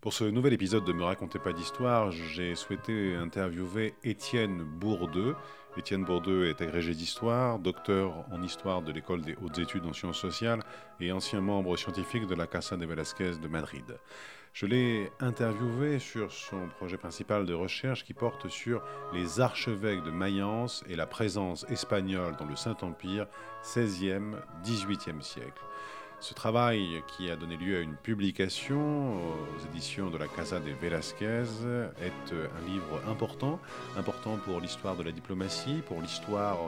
Pour ce nouvel épisode de Me racontez pas d'histoire, j'ai souhaité interviewer Étienne Bourdeux. Étienne Bourdeux est agrégé d'histoire, docteur en histoire de l'école des hautes études en sciences sociales et ancien membre scientifique de la Casa de Velasquez de Madrid. Je l'ai interviewé sur son projet principal de recherche qui porte sur les archevêques de Mayence et la présence espagnole dans le Saint-Empire 16e, 18e siècle. Ce travail, qui a donné lieu à une publication aux éditions de la Casa de Velasquez, est un livre important, important pour l'histoire de la diplomatie, pour l'histoire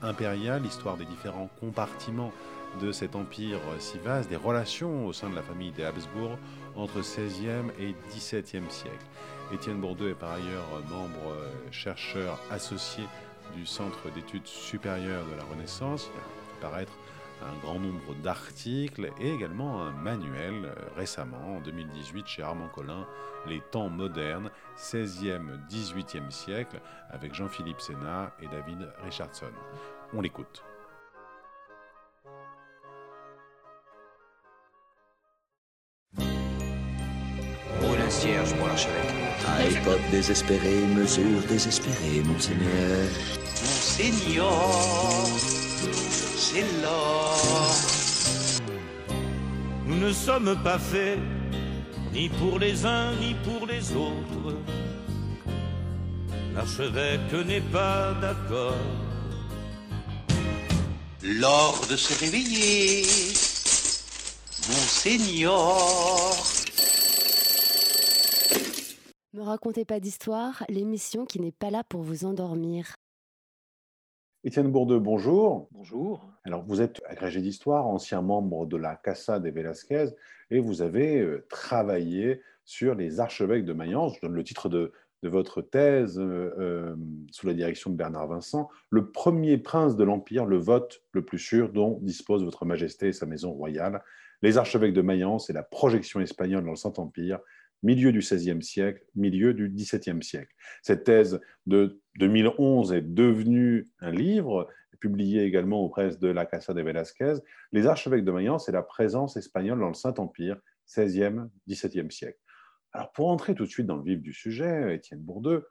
impériale, l'histoire des différents compartiments de cet empire si vaste, des relations au sein de la famille des Habsbourg entre 16e et 17e siècle. Étienne Bourdeux est par ailleurs membre chercheur associé du Centre d'études supérieures de la Renaissance, il a fait paraître un grand nombre d'articles et également un manuel euh, récemment, en 2018, chez Armand Collin, Les temps modernes, 16e, 18e siècle, avec Jean-Philippe Sénat et David Richardson. On l'écoute. Roule un cierge pour l'archevêque. À époque désespérée, mesure désespérée, monseigneur. Monseigneur, c'est l'or. Nous ne sommes pas faits ni pour les uns ni pour les autres. L'archevêque n'est pas d'accord. L'or de se réveiller, Monseigneur. Me racontez pas d'histoire, l'émission qui n'est pas là pour vous endormir. Étienne Bourdeux, bonjour. Bonjour. Alors, vous êtes agrégé d'histoire, ancien membre de la Casa de Velasquez, et vous avez euh, travaillé sur les archevêques de Mayence. Je donne le titre de, de votre thèse euh, euh, sous la direction de Bernard Vincent. Le premier prince de l'Empire, le vote le plus sûr dont dispose votre Majesté et sa maison royale. Les archevêques de Mayence et la projection espagnole dans le Saint-Empire, milieu du XVIe siècle, milieu du XVIIe siècle. Cette thèse de 2011 est devenue un livre, publié également aux presses de la Casa de Velasquez, Les archevêques de Mayence et la présence espagnole dans le Saint-Empire, XVIe, XVIIe siècle. Alors pour entrer tout de suite dans le vif du sujet, Étienne Bourdeux,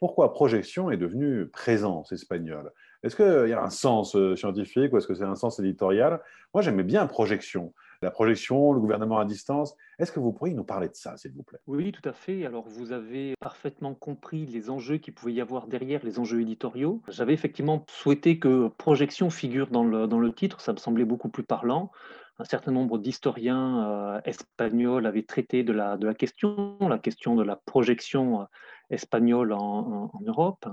pourquoi projection est devenue présence espagnole? Est-ce qu'il y a un sens euh, scientifique ou est-ce que c'est un sens éditorial? Moi j'aimais bien projection la projection, le gouvernement à distance. Est-ce que vous pourriez nous parler de ça, s'il vous plaît? Oui, tout à fait. Alors, vous avez parfaitement compris les enjeux qu'il pouvait y avoir derrière, les enjeux éditoriaux. J'avais effectivement souhaité que projection figure dans le, dans le titre, ça me semblait beaucoup plus parlant. Un certain nombre d'historiens euh, espagnols avaient traité de la, de la question, la question de la projection euh, espagnole en Europe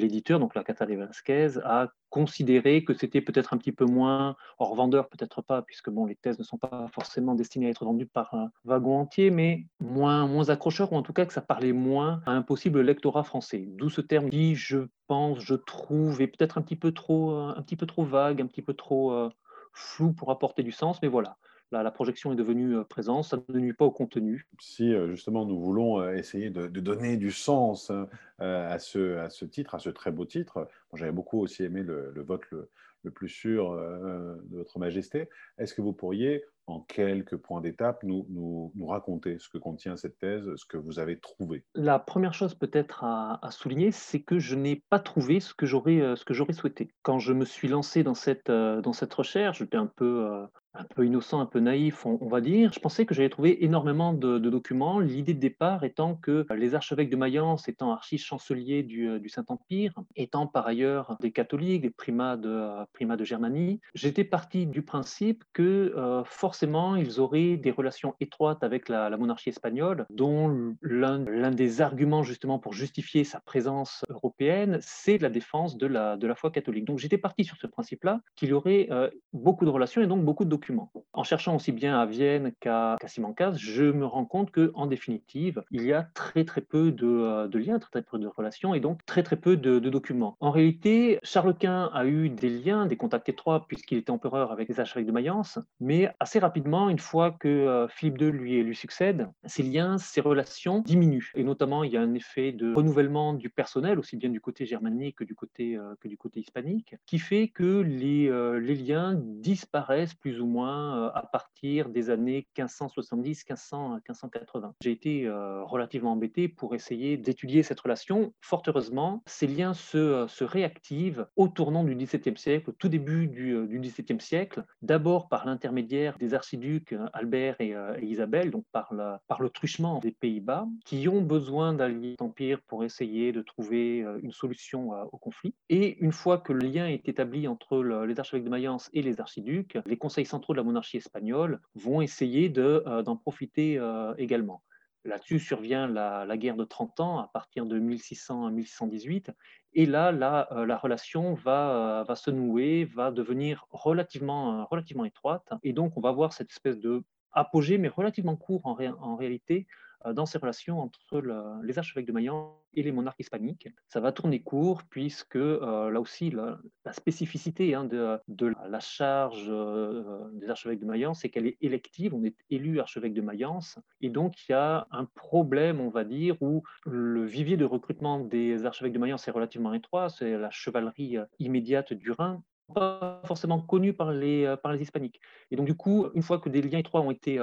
l'éditeur, donc la Casa de Velasquez, a considéré que c'était peut-être un petit peu moins hors vendeur, peut-être pas, puisque bon, les thèses ne sont pas forcément destinées à être vendues par un wagon entier, mais moins, moins accrocheur, ou en tout cas que ça parlait moins à un possible lectorat français. D'où ce terme qui, je pense, je trouve, est peut-être un petit peu trop, un petit peu trop vague, un petit peu trop euh, flou pour apporter du sens, mais voilà la, projection est devenue euh, présente, ça ne nuit pas au contenu. Si euh, justement nous voulons euh, essayer de, donner du sens hein, à, ce, à, ce, titre, à ce très beau titre, j'avais beaucoup aussi aimé le, vote le, le, plus sûr de Votre Majesté, est-ce que vous pourriez, en quelques points d'étape, nous, nous, nous, raconter ce que contient cette thèse, ce que vous avez trouvé? La première chose peut-être à, à, souligner, c'est que je n'ai pas trouvé ce que j'aurais souhaité. Quand je me suis lancé dans cette, dans cette recherche, j'étais un peu un peu innocent, un peu naïf, on, va dire. Je pensais que j'allais trouver énormément de, documents. L'idée de départ étant que les archevêques de Mayence, étant archi-chanceliers du, euh, Saint-Empire, étant par ailleurs des catholiques, des primats de, euh, de Germanie, j'étais parti du principe que euh, forcément ils auraient des relations étroites avec la, monarchie espagnole, dont l'un des arguments justement pour justifier sa présence européenne, c'est la défense de la, de la foi catholique. Donc j'étais parti sur ce principe-là, qu'il y aurait beaucoup de relations et donc beaucoup de documents en cherchant aussi bien à Vienne qu'à Simancas, je me rends compte que, en définitive, il y a très très peu de, euh, liens, très très peu de relations et donc très très peu de, documents. En réalité, Charles Quint a eu des liens, des contacts étroits puisqu'il était empereur avec les archevêques de Mayence, mais assez rapidement, une fois que euh, Philippe II lui, succède, ces liens, ces relations diminuent. Et notamment, il y a un effet de renouvellement du personnel, aussi bien du côté germanique que du côté, euh, hispanique, qui fait que les, les liens disparaissent plus ou moins à partir des années 1570-1580. J'ai été relativement embêté pour essayer d'étudier cette relation. Fort heureusement, ces liens se, se réactivent au tournant du XVIIe siècle, au tout début du, XVIIe siècle, d'abord par l'intermédiaire des archiducs Albert et, Isabelle, donc par le truchement des Pays-Bas, qui ont besoin d'allier l'Empire pour essayer de trouver une solution au conflit. Et une fois que le lien est établi entre les archevêques de Mayence et les archiducs, les conseils centraux de la monarchie espagnole vont essayer d'en profiter également. Là-dessus survient la, guerre de 30 ans à partir de 1600 à 1618. Et là, la, euh, la relation va, euh, va, se nouer, va devenir relativement, euh, relativement étroite. Et donc, on va voir cette espèce de apogée, mais relativement court en, en réalité, euh, dans ces relations entre les archevêques de Mayence et les monarques hispaniques. Ça va tourner court puisque euh, là aussi la, spécificité hein, de, la charge euh, des archevêques de Mayence, c'est qu'elle est élective, on est élu archevêque de Mayence et donc il y a un problème, on va dire, où le vivier de recrutement des archevêques de Mayence est relativement étroit, c'est la chevalerie immédiate du Rhin pas forcément connue par les hispaniques. Et donc, du coup, une fois que des liens étroits ont été,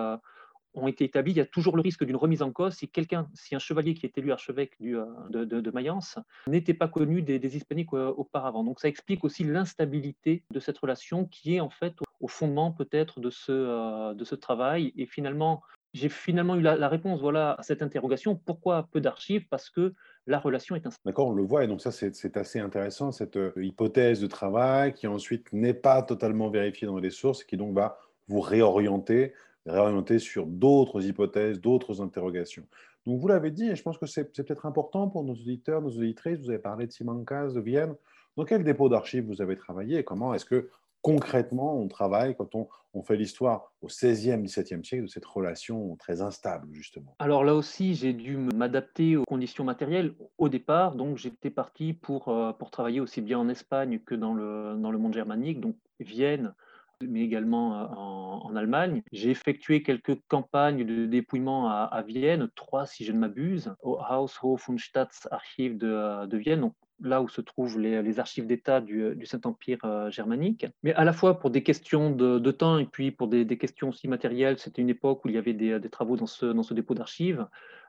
ont été établis, il y a toujours le risque d'une remise en cause si quelqu'un, si un chevalier qui est élu archevêque euh, de, Mayence n'était pas connu des, hispaniques euh, auparavant. Donc ça explique aussi l'instabilité de cette relation qui est en fait au fondement peut-être de ce, euh, de ce travail. Et finalement, j'ai finalement eu la, réponse voilà, à cette interrogation. Pourquoi peu d'archives? Parce que la relation est instable. D'accord, on le voit, et donc ça c'est assez intéressant, cette hypothèse de travail qui ensuite n'est pas totalement vérifiée dans les sources, qui donc va vous réorienter réorienter sur d'autres hypothèses, d'autres interrogations. Donc vous l'avez dit, et je pense que c'est peut-être important pour nos auditeurs, nos auditrices, vous avez parlé de Simancas, de Vienne. Dans quel dépôt d'archives vous avez travaillé et comment est-ce que concrètement on travaille quand on, fait l'histoire au XVIe, XVIIe siècle de cette relation très instable, justement? Alors là aussi, j'ai dû m'adapter aux conditions matérielles au départ. Donc j'étais parti pour, euh, pour travailler aussi bien en Espagne que dans le, dans le monde germanique. Donc Vienne, mais également euh, en, Allemagne. J'ai effectué quelques campagnes de dépouillement à, Vienne, trois si je ne m'abuse, au Haushof und Staatsarchiv de, euh, de Vienne, donc là où se trouvent les, archives d'État du, Saint-Empire euh, germanique. Mais à la fois pour des questions de, temps et puis pour des, questions aussi matérielles, c'était une époque où il y avait des, travaux dans ce, dans ce dépôt d'archives.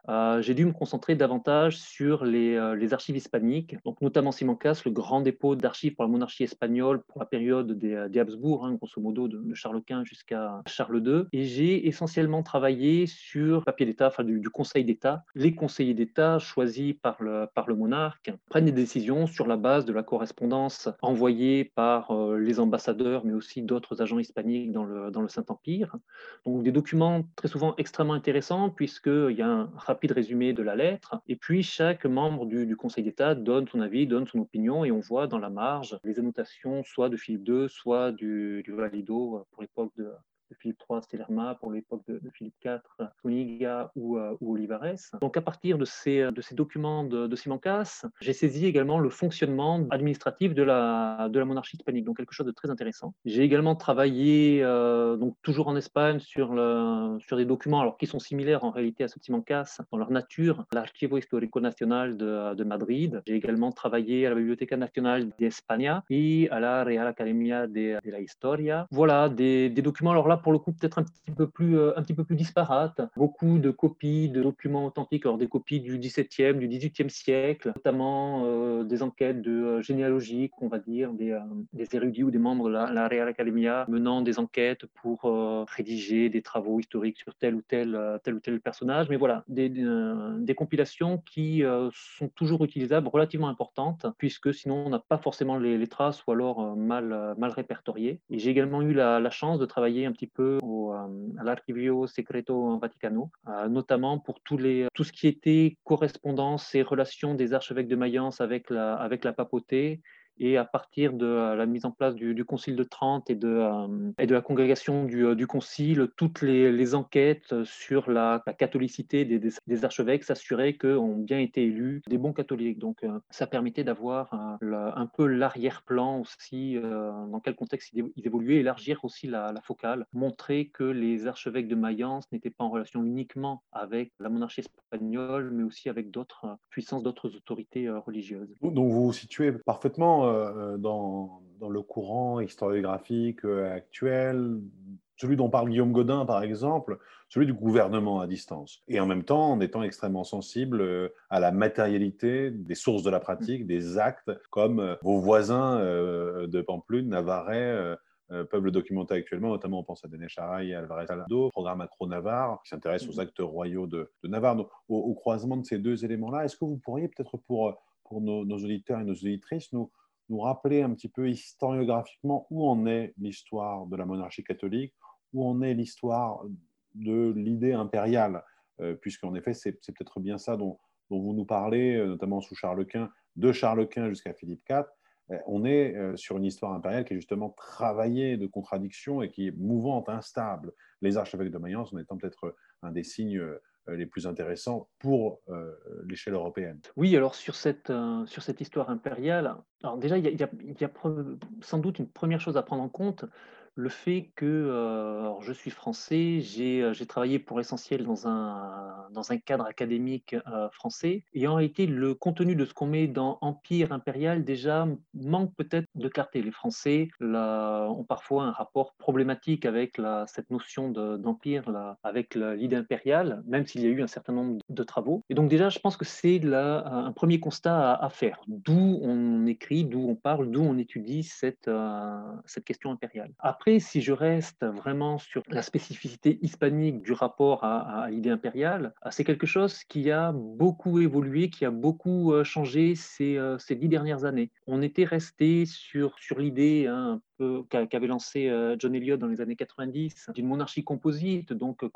Euh, j'ai dû me concentrer davantage sur les, euh, les, archives hispaniques, donc notamment Simancas, le grand dépôt d'archives pour la monarchie espagnole pour la période des, euh, Habsbourg, hein, grosso modo de, Charles Quint jusqu'à Charles II. Et j'ai essentiellement travaillé sur papier d'État, enfin du, Conseil d'État. Les conseillers d'État choisis par le, par le monarque prennent des décisions sur la base de la correspondance envoyée par les ambassadeurs, mais aussi d'autres agents hispaniques dans le, dans le Saint-Empire. Donc des documents très souvent extrêmement intéressants puisqu'il y a un rapide résumé de la lettre. Et puis, chaque membre du, Conseil d'État donne son avis, donne son opinion, et on voit dans la marge les annotations soit de Philippe II, soit du, du Valido euh, pour l'époque de, Philippe III, Stellerma, pour l'époque de, Philippe IV, Zuniga ou, euh, Olivares. Donc à partir de ces, de ces documents de, de Simancas, j'ai saisi également le fonctionnement administratif de la, de la monarchie hispanique, donc quelque chose de très intéressant. J'ai également travaillé, euh, donc toujours en Espagne, sur, le, sur des documents alors, qui sont similaires en réalité à ce Simancas dans leur nature, l'Archivo Histórico Nacional de, de Madrid. J'ai également travaillé à la Biblioteca Nacional d'Espagne et à la Real Academia de, de la Historia. Voilà, des, des documents alors là pour le coup peut-être un petit peu plus euh, un petit peu plus disparate. Beaucoup de copies de documents authentiques, alors des copies du XVIIe, du XVIIIe siècle, notamment euh, des enquêtes de euh, généalogie, on va dire, des, des, érudits ou des membres de la, Real Academia menant des enquêtes pour rédiger des travaux historiques sur tel ou tel tel ou tel personnage. Mais voilà, des, des compilations qui sont toujours utilisables, relativement importantes, puisque sinon on n'a pas forcément les, traces ou alors mal mal répertoriées. Et j'ai également eu la, la chance de travailler un petit peu au, euh, à l'Archivio Secreto Vaticano, euh, notamment pour les, tout ce qui était correspondance et relations des archevêques de Mayence avec la papauté et à partir de euh, la mise en place du, Concile de Trente et de, euh, et de la congrégation du, euh, Concile, toutes les, enquêtes sur la, catholicité des, des, archevêques s'assuraient qu'ont bien été élus des bons catholiques. Donc ça permettait d'avoir un peu l'arrière-plan aussi, dans quel contexte ils évoluaient, élargir aussi la, focale, montrer que les archevêques de Mayence n'étaient pas en relation uniquement avec la monarchie espagnole, mais aussi avec d'autres puissances, d'autres autorités religieuses. Donc vous vous situez parfaitement euh, dans, dans, le courant historiographique euh, actuel celui dont parle Guillaume Godin, par exemple, celui du gouvernement à distance. Et en même temps, en étant extrêmement sensible euh, à la matérialité des sources de la pratique, des actes, comme euh, vos voisins euh, de Pamplune, Navarrais, peuvent le documenter actuellement, notamment on pense à Denis Charaï et Alvarez Alado, programme Macro-Navarre, qui s'intéresse aux actes royaux de, Navarre. Donc, au, croisement de ces deux éléments-là, est-ce que vous pourriez peut-être pour, pour nos, nos, auditeurs et nos auditrices nous, nous rappeler un petit peu historiographiquement où en est l'histoire de la monarchie catholique, où en est l'histoire de l'idée impériale, euh, puisqu'en effet, c'est peut-être bien ça dont, vous nous parlez, euh, notamment sous Charles Quint, de Charles Quint jusqu'à Philippe IV. Euh, on est sur une histoire impériale qui est justement travaillée de contradictions et qui est mouvante, instable. Les archevêques de Mayence en étant peut-être un des signes les plus intéressants pour l'échelle européenne. Oui, alors sur cette, sur cette histoire impériale, alors déjà, il y a, il y a sans doute une première chose à prendre en compte, le fait que euh, je suis français, j'ai travaillé pour l'essentiel dans un, cadre académique français, et en réalité, le contenu de ce qu'on met dans Empire impérial déjà manque peut-être de clarté. Les Français ont parfois un rapport problématique avec cette notion d'empire, avec l'idée impériale, même s'il y a eu un certain nombre de travaux. Et donc déjà, je pense que c'est un premier constat à, faire, d'où on écrit, d'où on parle, d'où on étudie cette, cette question impériale. Après, si je reste vraiment sur la spécificité hispanique du rapport à, l'idée impériale, euh, c'est quelque chose qui a beaucoup évolué, qui a beaucoup euh, changé ces, euh, ces dix dernières années. On était resté sur, sur l'idée hein, qu'avait lancé euh, John Eliot dans les années 90, d'une monarchie composite, donc euh,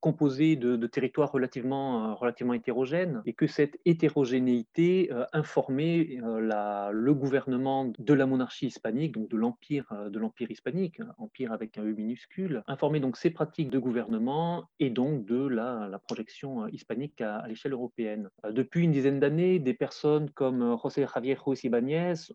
composée de, territoires relativement, euh, relativement hétérogènes, et que cette hétérogénéité informait le gouvernement de la monarchie hispanique, donc de l'empire, de l'empire hispanique, empire avec un E minuscule, informait donc ses pratiques de gouvernement et donc de la, projection hispanique à, l'échelle européenne. Depuis une dizaine d'années, des personnes comme José Javier Ruiz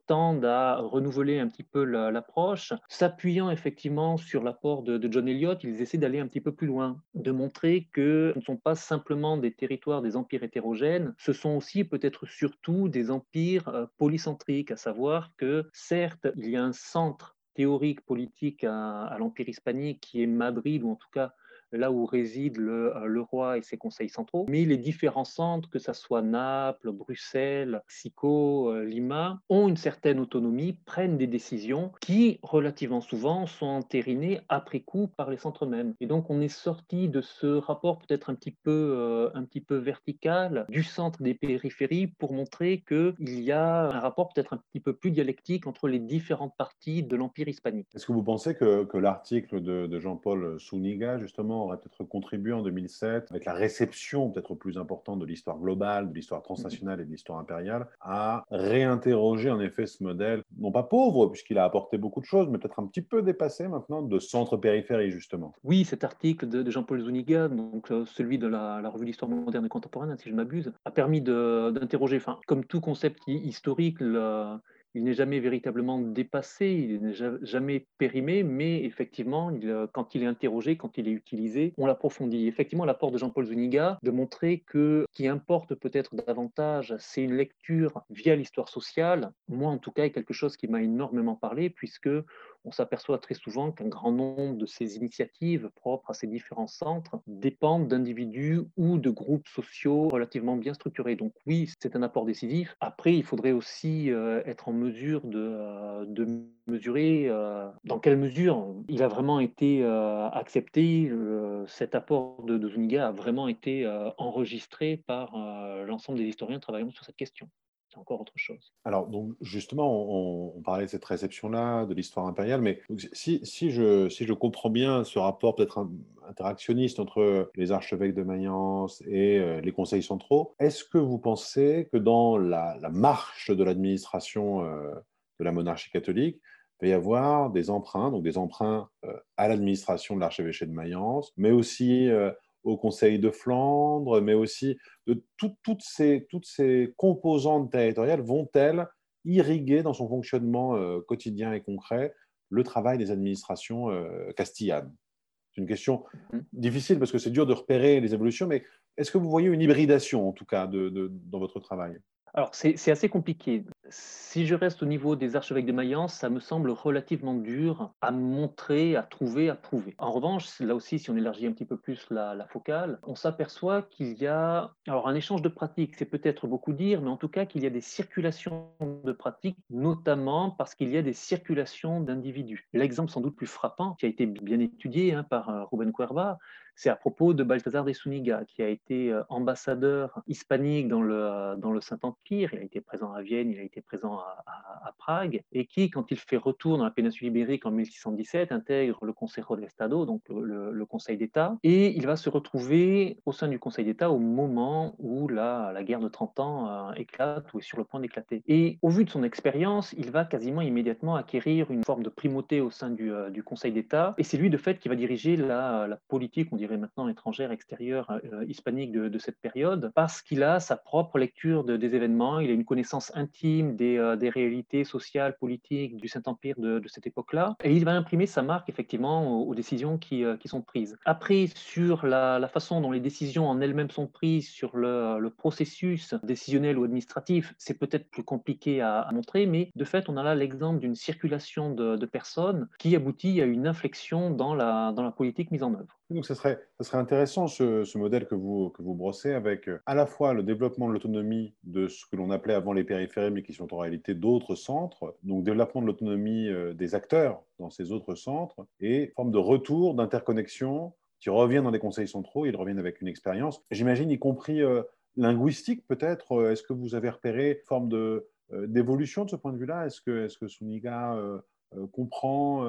tendent à renouveler un petit peu l'approche s'appuyant effectivement sur l'apport de, John Eliot, ils essaient d'aller un petit peu plus loin, de montrer que ce ne sont pas simplement des territoires, des empires hétérogènes, ce sont aussi peut-être surtout des empires euh, polycentriques, à savoir que certes, il y a un centre théorique politique à l'empire hispanique qui est Madrid, ou en tout cas là où réside euh, le, roi et ses conseils centraux. Mais les différents centres, que ce soit Naples, Bruxelles, Sico, euh, Lima, ont une certaine autonomie, prennent des décisions qui, relativement souvent, sont entérinées après coup par les centres mêmes. Et donc, on est sorti de ce rapport peut-être un, petit peu, euh, un petit peu vertical du centre des périphéries pour montrer qu'il y a un rapport peut-être un petit peu plus dialectique entre les différentes parties de l'Empire hispanique. Est-ce que vous pensez que, l'article de, de Jean-Paul Souniga, justement, aurait peut-être contribué en 2007, avec la réception peut-être plus importante de l'histoire globale, de l'histoire transnationale et de l'histoire impériale, à réinterroger en effet ce modèle, non pas pauvre, puisqu'il a apporté beaucoup de choses, mais peut-être un petit peu dépassé maintenant de centre-périphérie, justement. Oui, cet article de, Jean-Paul Zuniga, donc euh, celui de la, revue d'histoire moderne et contemporaine, si je m'abuse, a permis d'interroger, comme tout concept historique, il n'est jamais véritablement dépassé, il n'est jamais périmé, mais effectivement, euh, quand il est interrogé, quand il est utilisé, on l'approfondit. Effectivement, l'apport de Jean-Paul Zuniga de montrer que ce qui importe peut-être davantage, c'est une lecture via l'histoire sociale. Moi, en tout cas, est quelque chose qui m'a énormément parlé, puisque on s'aperçoit très souvent qu'un grand nombre de ces initiatives propres à ces différents centres dépendent d'individus ou de groupes sociaux relativement bien structurés. Donc oui, c'est un apport décisif. Après, il faudrait aussi euh, être en mesure de, euh, mesurer euh, dans quelle mesure il a vraiment été accepté, cet apport de, de Zuniga a vraiment été enregistré par l'ensemble des historiens travaillant sur cette question encore autre chose. Alors, donc, justement, on, parlait de cette réception-là, de l'histoire impériale, mais si, je, comprends bien ce rapport peut-être interactionniste entre les archevêques de Mayence et euh, les conseils centraux, est-ce que vous pensez que dans la, marche de l'administration euh, de la monarchie catholique, il va y avoir des emprunts, donc des emprunts euh, à l'administration de l'archevêché de Mayence, mais aussi au Conseil de Flandre, mais aussi de toutes, ces, toutes ces composantes territoriales vont-elles irriguer dans son fonctionnement euh, quotidien et concret le travail des administrations euh, castillanes? C'est une question mmh. difficile parce que c'est dur de repérer les évolutions, mais est-ce que vous voyez une hybridation en tout cas de, dans votre travail? Alors, c'est assez compliqué. Si je reste au niveau des archevêques de Mayence, ça me semble relativement dur à montrer, à trouver, à prouver. En revanche, là aussi, si on élargit un petit peu plus la, focale, on s'aperçoit qu'il y a alors un échange de pratiques, c'est peut-être beaucoup dire, mais en tout cas qu'il y a des circulations de pratiques, notamment parce qu'il y a des circulations d'individus. L'exemple sans doute plus frappant, qui a été bien étudié hein, par euh, Ruben Cuerva, c'est à propos de Balthazar de Suniga, qui a été euh, ambassadeur hispanique dans le, euh, dans le Saint-Empire. Il a été présent à Vienne, il a été présent à, Prague, et qui, quand il fait retour dans la péninsule ibérique en 1617, intègre le Consejo de Estado, donc le, Conseil d'État, et il va se retrouver au sein du Conseil d'État au moment où la, la guerre de 30 ans euh, éclate ou est sur le point d'éclater. Et au vu de son expérience, il va quasiment immédiatement acquérir une forme de primauté au sein du, du Conseil d'État, et c'est lui de fait qui va diriger la, la politique, on dit maintenant étrangère, extérieure, euh, hispanique de, cette période, parce qu'il a sa propre lecture des événements, il a une connaissance intime des, euh, réalités sociales, politiques du Saint-Empire de, cette époque-là, et il va imprimer sa marque effectivement aux, décisions euh, qui, sont prises. Après, sur la, façon dont les décisions en elles-mêmes sont prises, sur le, processus décisionnel ou administratif, c'est peut-être plus compliqué à, montrer, mais de fait, on a là l'exemple d'une circulation de, personnes qui aboutit à une inflexion dans la politique mise en œuvre. Donc, ce serait, intéressant ce, modèle que vous, brossez avec euh, à la fois le développement de l'autonomie de ce que l'on appelait avant les périphéries, mais qui sont en réalité d'autres centres, donc développement de l'autonomie euh, des acteurs dans ces autres centres, et forme de retour, d'interconnexion, qui reviennent dans les conseils centraux, ils reviennent avec une expérience, j'imagine y compris euh, linguistique peut-être. Est-ce que vous avez repéré forme de, d'évolution de ce point de vue-là? Est-ce que, que Suniga comprend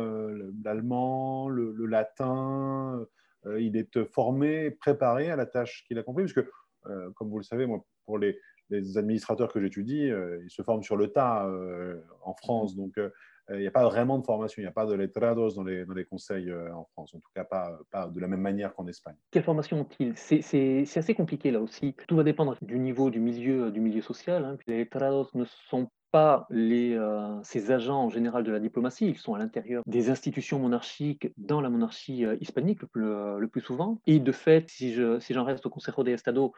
l'allemand, le, latin il est formé, préparé à la tâche qu'il a compris, parce que, euh, comme vous le savez, moi, pour les, administrateurs que j'étudie, euh, ils se forment sur le tas en France. Donc, il n'y a pas vraiment de formation, il n'y a pas de letrados dans les, conseils en France, en tout cas pas, pas de la même manière qu'en Espagne. Quelle formation ont-ils? C'est assez compliqué là aussi. Tout va dépendre du niveau du milieu, du milieu social. Hein. les letrados ne sont pas les, euh, ces agents en général de la diplomatie, ils sont à l'intérieur des institutions monarchiques dans la monarchie euh, hispanique le plus, euh, le plus, souvent. Et de fait, si j'en si reste au Consejo de Estado,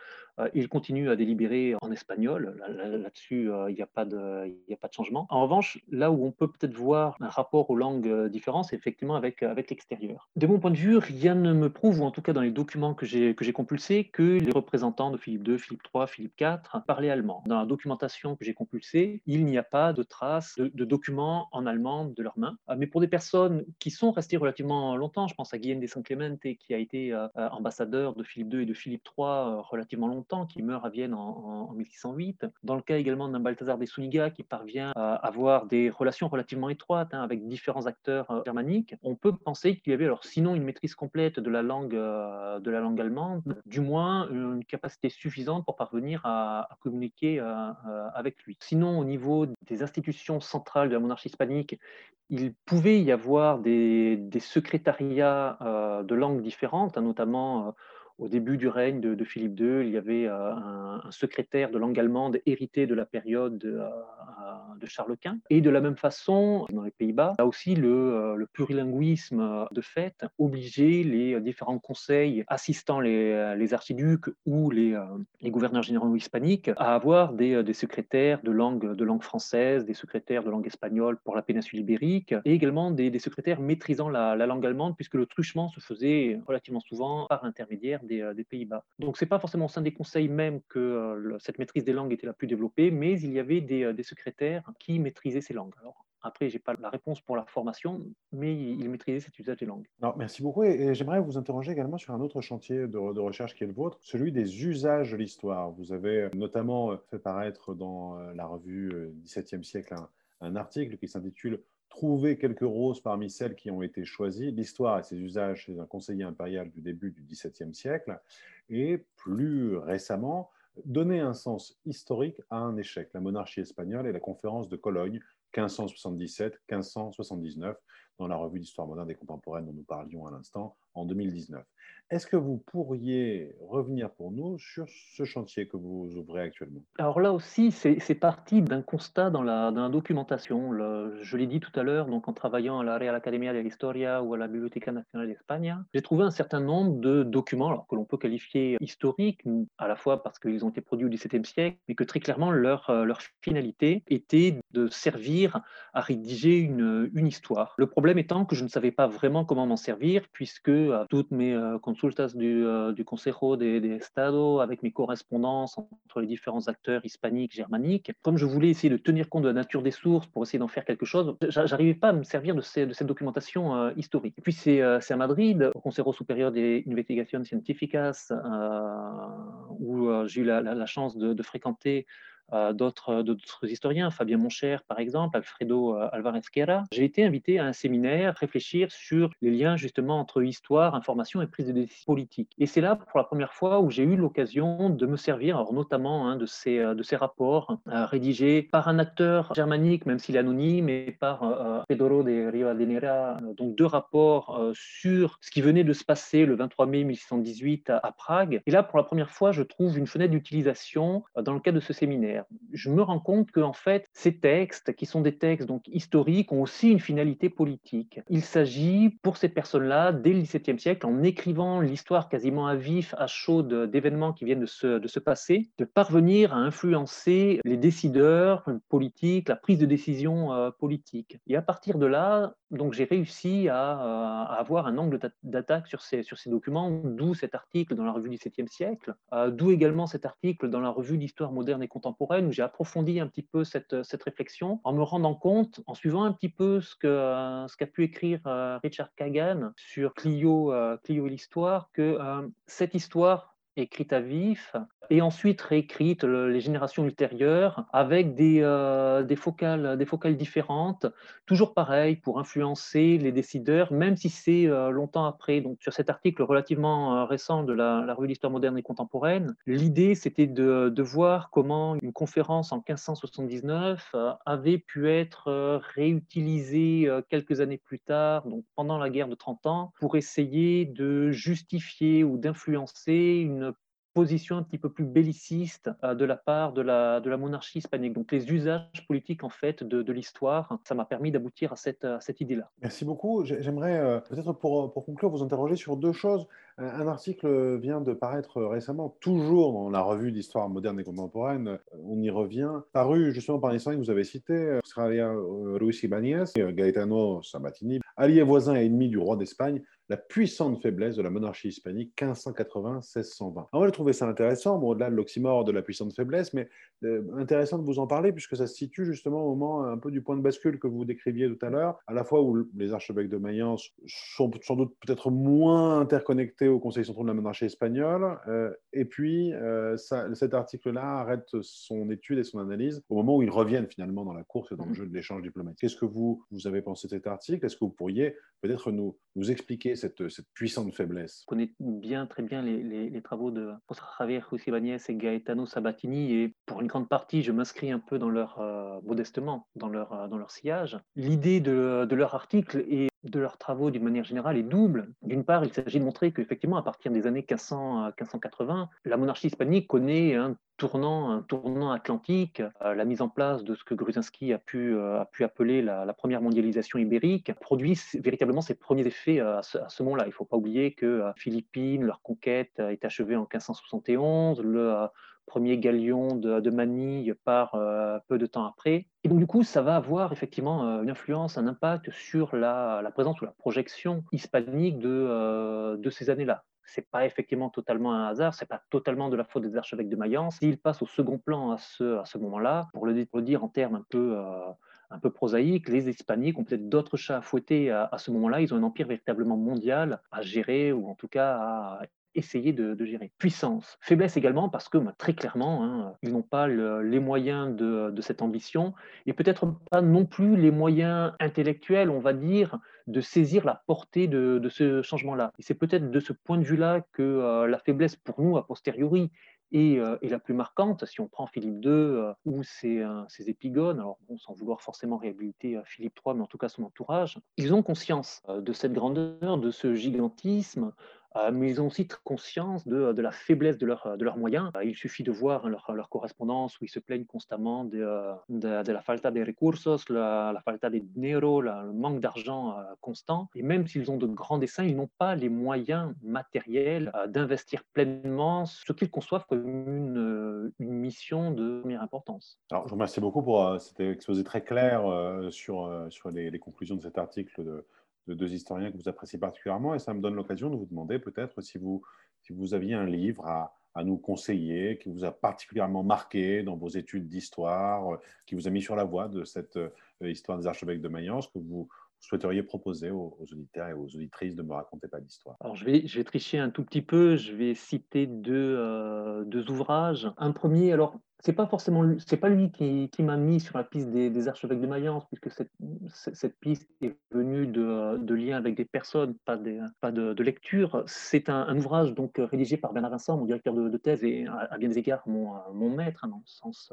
ils continuent à délibérer en espagnol. Là-dessus, il n'y a, pas de, changement. En revanche, là où on peut peut-être voir un rapport aux langues différentes, c'est effectivement avec, avec l'extérieur. De mon point de vue, rien ne me prouve, ou en tout cas dans les documents que j'ai compulsés, que les représentants de Philippe II, Philippe III, Philippe IV parlaient allemand. Dans la documentation que j'ai compulsée, il n'y a pas de traces de, documents en allemand de leurs mains. Euh, mais pour des personnes qui sont restées relativement longtemps, je pense à Guillaume de San Clemente qui a été euh, euh, ambassadeur de Philippe II et de Philippe III relativement longtemps, qui meurt à Vienne en, 1608. Dans le cas également d'un Balthazar de Suniga qui parvient à avoir des relations relativement étroites hein, avec différents acteurs germaniques, on peut penser qu'il y avait alors sinon une maîtrise complète de la langue, de la langue allemande, du moins une capacité suffisante pour parvenir à communiquer avec lui. Sinon, au niveau des institutions centrales de la monarchie hispanique, il pouvait y avoir des, secrétariats euh, de langues différentes, hein, notamment euh, au début du règne de, Philippe II, il y avait euh, un, secrétaire de langue allemande hérité de la période de, de, Charles Quint. Et de la même façon, dans les Pays-Bas, là aussi, le, euh, plurilinguisme de fait obligeait les différents conseils assistant les, les archiducs ou les, euh, gouverneurs généraux hispaniques à avoir des, secrétaires de langue, de langue française, des secrétaires de langue espagnole pour la péninsule ibérique, et également des, secrétaires maîtrisant la langue allemande, puisque le truchement se faisait relativement souvent par intermédiaire euh, des, Pays-Bas. Donc ce n'est pas forcément au sein des conseils même que euh, cette maîtrise des langues était la plus développée, mais il y avait des, euh, secrétaires qui maîtrisaient ces langues. Alors, après, je n'ai pas la réponse pour la formation, mais ils maîtrisaient cet usage des langues. Alors, merci beaucoup. Et, j'aimerais vous interroger également sur un autre chantier de, recherche qui est le vôtre, celui des usages de l'histoire. Vous avez notamment fait paraître dans la revue 17e siècle un article qui s'intitule trouver quelques roses parmi celles qui ont été choisies, l'histoire et ses usages chez un conseiller impérial du début du XVIIe siècle, et plus récemment, donner un sens historique à un échec, la monarchie espagnole et la conférence de Cologne 1577-1579. Dans la revue d'histoire moderne et contemporaine dont nous parlions à l'instant en 2019. Est-ce que vous pourriez revenir pour nous sur ce chantier que vous ouvrez actuellement? Alors là aussi, c'est parti d'un constat dans la, documentation. je l'ai dit tout à l'heure, donc en travaillant à la Real Academia de Historia ou à la Biblioteca Nacional d'Espagne, j'ai trouvé un certain nombre de documents alors, que l'on peut qualifier historiques, à la fois parce qu'ils ont été produits au XVIIe siècle, mais que très clairement leur, euh, leur finalité était de servir à rédiger une, une histoire. Le problème étant que je ne savais pas vraiment comment m'en servir, puisque à toutes mes euh, consultas du, euh, du Consejo de, de, Estado, avec mes correspondances entre les différents acteurs hispaniques, germaniques. Comme je voulais essayer de tenir compte de la nature des sources pour essayer d'en faire quelque chose, j'arrivais pas à me servir de, cette documentation euh, historique. Et puis c'est à Madrid, au Consejo Superior de Investigaciones Científicas, où j'ai eu la, chance de, fréquenter euh, d'autres historiens, Fabien Moncher par exemple, Alfredo euh, Alvarez Quera. J'ai été invité à un séminaire réfléchir sur les liens justement entre histoire, information et prise de décision politique. Et c'est là pour la première fois où j'ai eu l'occasion de me servir, alors notamment hein, de, ces, euh, de ces rapports rédigés par un acteur germanique, même s'il est anonyme, et par Pedro de Rivadeneira, donc deux rapports sur ce qui venait de se passer le 23 mai 1618 à, à Prague. Et là, pour la première fois, je trouve une fenêtre d'utilisation dans le cadre de ce séminaire je me rends compte que en fait, ces textes, qui sont des textes donc historiques, ont aussi une finalité politique. Il s'agit pour ces personnes-là, dès le XVIIe siècle, en écrivant l'histoire quasiment à vif, à chaud d'événements qui viennent de se, de se passer, de parvenir à influencer les décideurs politiques, la prise de décision euh, politique. Et à partir de là, donc j'ai réussi à, à, avoir un angle d'attaque sur ces, sur ces documents, d'où cet article dans la revue du XVIIe siècle, euh, d'où également cet article dans la revue d'histoire moderne et contemporaine où j'ai approfondi un petit peu cette, cette, réflexion en me rendant compte, en suivant un petit peu ce qu'a ce qu'a pu écrire euh, Richard Kagan sur Clio, euh, Clio et l'histoire, que euh, cette histoire écrite à vif, et ensuite réécrite les générations ultérieures avec des, euh, des, focales, des focales différentes, toujours pareil pour influencer les décideurs, même si c'est euh, longtemps après. Donc sur cet article relativement euh, récent de la, la revue d'histoire moderne et contemporaine, l'idée c'était de, de, voir comment une conférence en 1579 avait pu être réutilisée quelques années plus tard, donc pendant la guerre de 30 ans, pour essayer de justifier ou d'influencer une position un petit peu plus belliciste euh, de la part de la, de la monarchie hispanique. Donc les usages politiques en fait de, l'histoire, ça m'a permis d'aboutir à cette, cette idée-là. Merci beaucoup. J'aimerais euh, peut-être pour, pour, conclure vous interroger sur deux choses. Un article vient de paraître récemment, toujours dans la revue d'histoire moderne et contemporaine, on y revient, paru justement par les historiens que vous avez cités, Australia Ruiz Ibanez, Gaetano Sabatini, allié voisin et ennemi du roi d'Espagne, la puissante faiblesse de la monarchie hispanique 1580-1620. Alors, j'ai trouvé ça intéressant, bon, au-delà de l'oxymore de la puissante faiblesse, mais euh, intéressant de vous en parler puisque ça se situe justement au moment un peu du point de bascule que vous décriviez tout à l'heure, à la fois où les archevêques de Mayence sont sans doute peut-être moins interconnectés au Conseil central de la monarchie espagnole, euh, et puis euh, ça, cet article-là arrête son étude et son analyse au moment où ils reviennent finalement dans la course et dans le jeu de l'échange diplomatique. Qu'est-ce que vous, vous avez pensé de cet article? Est-ce que vous pourriez peut-être nous, nous expliquer cette, cette, puissante faiblesse Je connais bien, très bien les, les, travaux de Javier José et Gaetano Sabatini, et pour une grande partie, je m'inscris un peu dans leur, euh, modestement, dans leur, euh, dans leur sillage. L'idée de, de, leur article et de leurs travaux d'une manière générale est double. D'une part, il s'agit de montrer qu'effectivement, à partir des années 1500 1580, la monarchie hispanique connaît un tournant, un tournant atlantique, euh, la mise en place de ce que Gruzinski a pu, a pu appeler la, première mondialisation ibérique, produit véritablement ses premiers effets à ce, ce moment-là. Il ne faut pas oublier que Philippines, leur conquête est achevée en 1571, le premier galion de, Manille part euh, peu de temps après. Et donc, du coup, ça va avoir effectivement euh, une influence, un impact sur la, présence ou la projection hispanique de, euh, de ces années-là. C'est pas effectivement totalement un hasard, c'est pas totalement de la faute des archevêques de Mayence. S'ils passent au second plan à ce, à ce moment-là, pour le, dire en termes un peu, un peu prosaïques, les Hispaniques ont peut-être d'autres chats à fouetter à, à ce moment-là. Ils ont un empire véritablement mondial à gérer, ou en tout cas à essayer de, gérer. Puissance. Faiblesse également parce que très clairement, hein, ils n'ont pas le, les moyens de, cette ambition et peut-être pas non plus les moyens intellectuels, on va dire, de saisir la portée de, ce changement-là. Et c'est peut-être de ce point de vue-là que euh, la faiblesse pour nous, a posteriori, est, la plus marquante. Si on prend Philippe II ou ses, ses, épigones, alors sans vouloir forcément réhabiliter Philippe III, mais en tout cas son entourage, ils ont conscience de cette grandeur, de ce gigantisme, euh, mais ils ont aussi conscience de, de la faiblesse de, leur, de leurs moyens. Euh, il suffit de voir leur, leur, correspondance où ils se plaignent constamment de, euh, la falta de recursos, la, la falta de dinero, le manque d'argent constant. Et même s'ils ont de grands dessins, ils n'ont pas les moyens matériels d'investir pleinement ce qu'ils conçoivent comme une, mission de première importance. Alors, je vous remercie beaucoup pour cet exposé très clair sur, les, conclusions de cet article de deux historiens que vous appréciez particulièrement. Et ça me donne l'occasion de vous demander peut-être si vous, si vous aviez un livre à, à, nous conseiller qui vous a particulièrement marqué dans vos études d'histoire, euh, qui vous a mis sur la voie de cette euh, histoire des archevêques de Mayence, que vous souhaiteriez proposer aux, auditeurs et aux auditrices de me raconter pas d'histoire? Alors je vais, tricher un tout petit peu, je vais citer deux, euh, deux ouvrages. Un premier, alors c'est pas forcément c'est pas lui qui, qui m'a mis sur la piste des, des, archevêques de Mayence puisque cette, cette piste est venue de, de, liens avec des personnes pas, des, pas de, de lecture. C'est un, ouvrage donc rédigé par Bernard Vincent mon directeur de, thèse et à, bien des égards mon, mon maître hein, dans le sens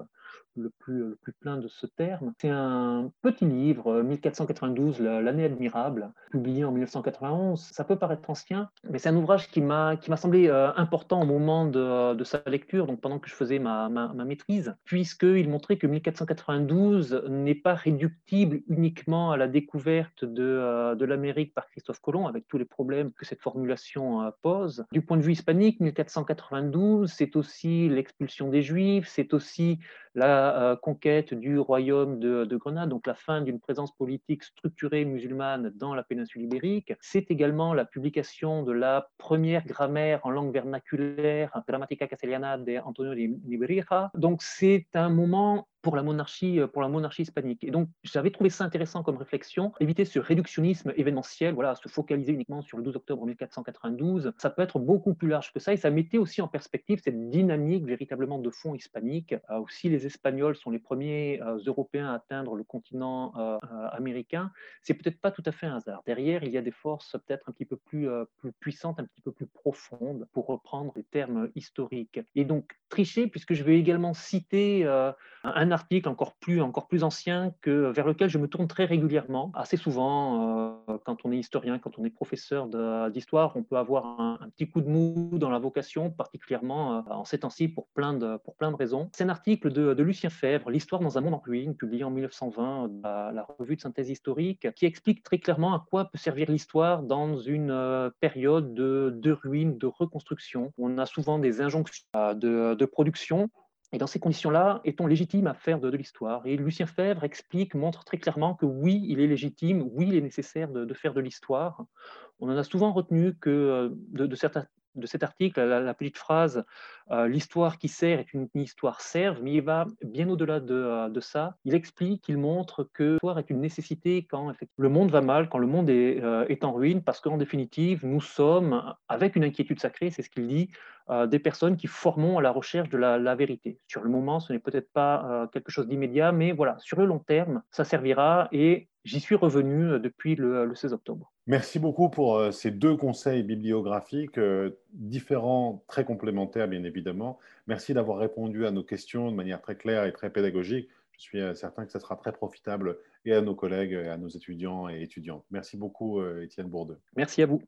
le plus, le plus plein de ce terme c'est un petit livre 1492 l'année admirable publié en 1991 ça peut paraître ancien mais c'est un ouvrage qui m'a semblé euh, important au moment de, de, sa lecture donc pendant que je faisais ma, ma, ma puisqu'il montrait que 1492 n'est pas réductible uniquement à la découverte de, euh, de l'Amérique par Christophe Colomb, avec tous les problèmes que cette formulation euh, pose. Du point de vue hispanique, 1492, c'est aussi l'expulsion des Juifs, c'est aussi la euh, conquête du royaume de, Grenade, donc la fin d'une présence politique structurée musulmane dans la péninsule ibérique. C'est également la publication de la première grammaire en langue vernaculaire, Grammatica Castellana de Antonio de Nebrija. Donc c'est un moment pour la monarchie, euh, pour la monarchie hispanique. Et donc, j'avais trouvé ça intéressant comme réflexion, éviter ce réductionnisme événementiel, voilà, se focaliser uniquement sur le 12 octobre 1492. Ça peut être beaucoup plus large que ça, et ça mettait aussi en perspective cette dynamique véritablement de fond hispanique. Euh, aussi, les Espagnols sont les premiers euh, Européens à atteindre le continent américain. C'est peut-être pas tout à fait un hasard. Derrière, il y a des forces peut-être un petit peu plus, plus puissantes, un petit peu plus profondes, pour reprendre les termes historiques. Et donc, tricher, puisque je vais également citer un article encore plus, encore plus ancien que, vers lequel je me tourne très régulièrement. Assez souvent, euh, quand on est historien, quand on est professeur d'histoire, on peut avoir un, petit coup de mou dans la vocation, particulièrement euh, en ces temps-ci pour, plein de, pour plein de raisons. C'est un article de, Lucien Fèvre, L'histoire dans un monde en ruine, publié en 1920 dans la, revue de synthèse historique, qui explique très clairement à quoi peut servir l'histoire dans une euh, période de, de ruine, de reconstruction. On a souvent des injonctions de production et dans ces conditions-là, est-on légitime à faire de, l'histoire? Et Lucien Fèvre explique, montre très clairement que oui, il est légitime, oui, il est nécessaire de, faire de l'histoire. On en a souvent retenu que euh, de, de certains de cet article, la, petite phrase euh, L'histoire qui sert est une, histoire serve, mais il va bien au-delà de, euh, ça. Il explique, il montre que l'histoire est une nécessité quand le monde va mal, quand le monde euh, est en ruine, parce qu'en définitive, nous sommes, avec une inquiétude sacrée, c'est ce qu'il dit, des personnes qui formons à la recherche de la, vérité. Sur le moment, ce n'est peut-être pas quelque chose d'immédiat, mais voilà, sur le long terme, ça servira et j'y suis revenu depuis le 16 octobre. Merci beaucoup pour euh, ces deux conseils bibliographiques euh, différents, très complémentaires bien évidemment. Merci d'avoir répondu à nos questions de manière très claire et très pédagogique. Je suis euh, certain que ça sera très profitable et à nos collègues, et à nos étudiants et étudiantes. Merci beaucoup, Étienne Bourdeux. Merci à vous.